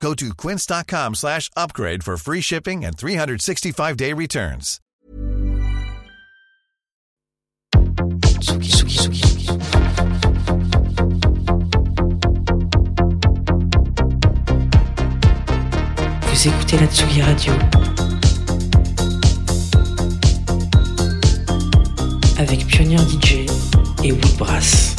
Go to quince.com slash upgrade for free shipping and 365-day returns. Vous écoutez la Tsugi Radio avec Pioneer DJ et Woodbrass.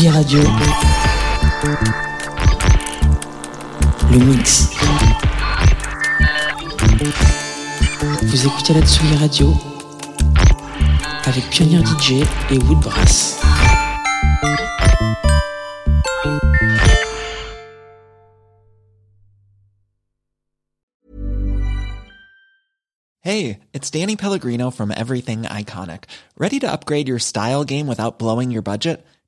Tsugi Radio. Le mix. Vous écoutez la Tsugi Radio avec Pioneer DJ et Woodbrass. Hey, it's Danny Pellegrino from Everything Iconic. Ready to upgrade your style game without blowing your budget?